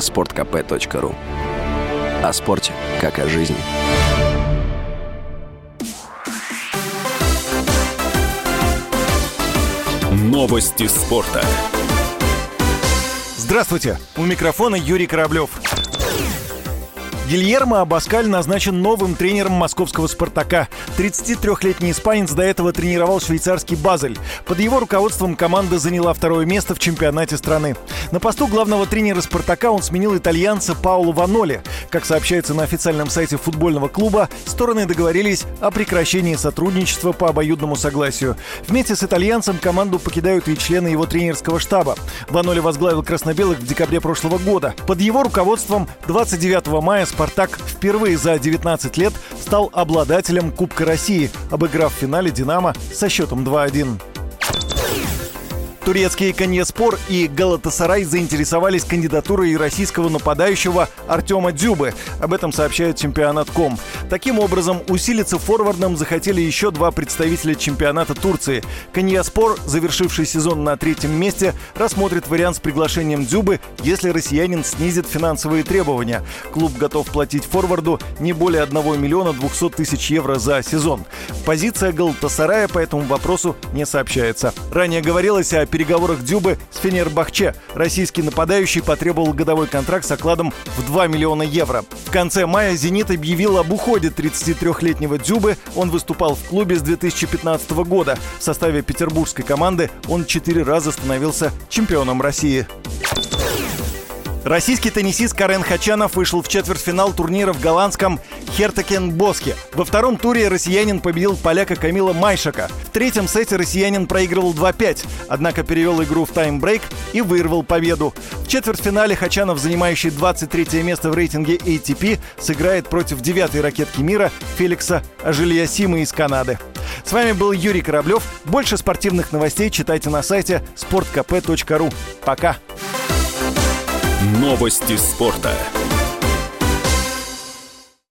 sportkp.ru О спорте, как о жизни. Новости спорта. Здравствуйте! У микрофона Юрий Кораблев. Гильермо Абаскаль назначен новым тренером московского «Спартака». 33-летний испанец до этого тренировал швейцарский «Базель». Под его руководством команда заняла второе место в чемпионате страны. На посту главного тренера «Спартака» он сменил итальянца Паулу Ваноли. Как сообщается на официальном сайте футбольного клуба, стороны договорились о прекращении сотрудничества по обоюдному согласию. Вместе с итальянцем команду покидают и члены его тренерского штаба. Ваноли возглавил красно-белых в декабре прошлого года. Под его руководством 29 мая «Спартак» впервые за 19 лет стал обладателем Кубка России, обыграв в финале «Динамо» со счетом 2-1. Турецкие Коньеспор и Галатасарай заинтересовались кандидатурой российского нападающего Артема Дюбы. Об этом сообщает чемпионат.ком. Таким образом, усилиться форвардом захотели еще два представителя чемпионата Турции. Коньяспор, завершивший сезон на третьем месте, рассмотрит вариант с приглашением Дюбы, если россиянин снизит финансовые требования. Клуб готов платить форварду не более 1 миллиона 200 тысяч евро за сезон. Позиция Галатасарая по этому вопросу не сообщается. Ранее говорилось о переговорах Дюбы с Фенербахче. Российский нападающий потребовал годовой контракт с окладом в 2 миллиона евро. В конце мая «Зенит» объявил об уходе 33-летнего Дюбы. Он выступал в клубе с 2015 года. В составе петербургской команды он четыре раза становился чемпионом России. Российский теннисист Карен Хачанов вышел в четвертьфинал турнира в голландском Хертакен Боске. Во втором туре россиянин победил поляка Камила Майшака. В третьем сете россиянин проигрывал 2-5, однако перевел игру в таймбрейк и вырвал победу. В четвертьфинале Хачанов, занимающий 23 место в рейтинге ATP, сыграет против девятой ракетки мира Феликса Ажильясима из Канады. С вами был Юрий Кораблев. Больше спортивных новостей читайте на сайте sportkp.ru. Пока! Новости спорта.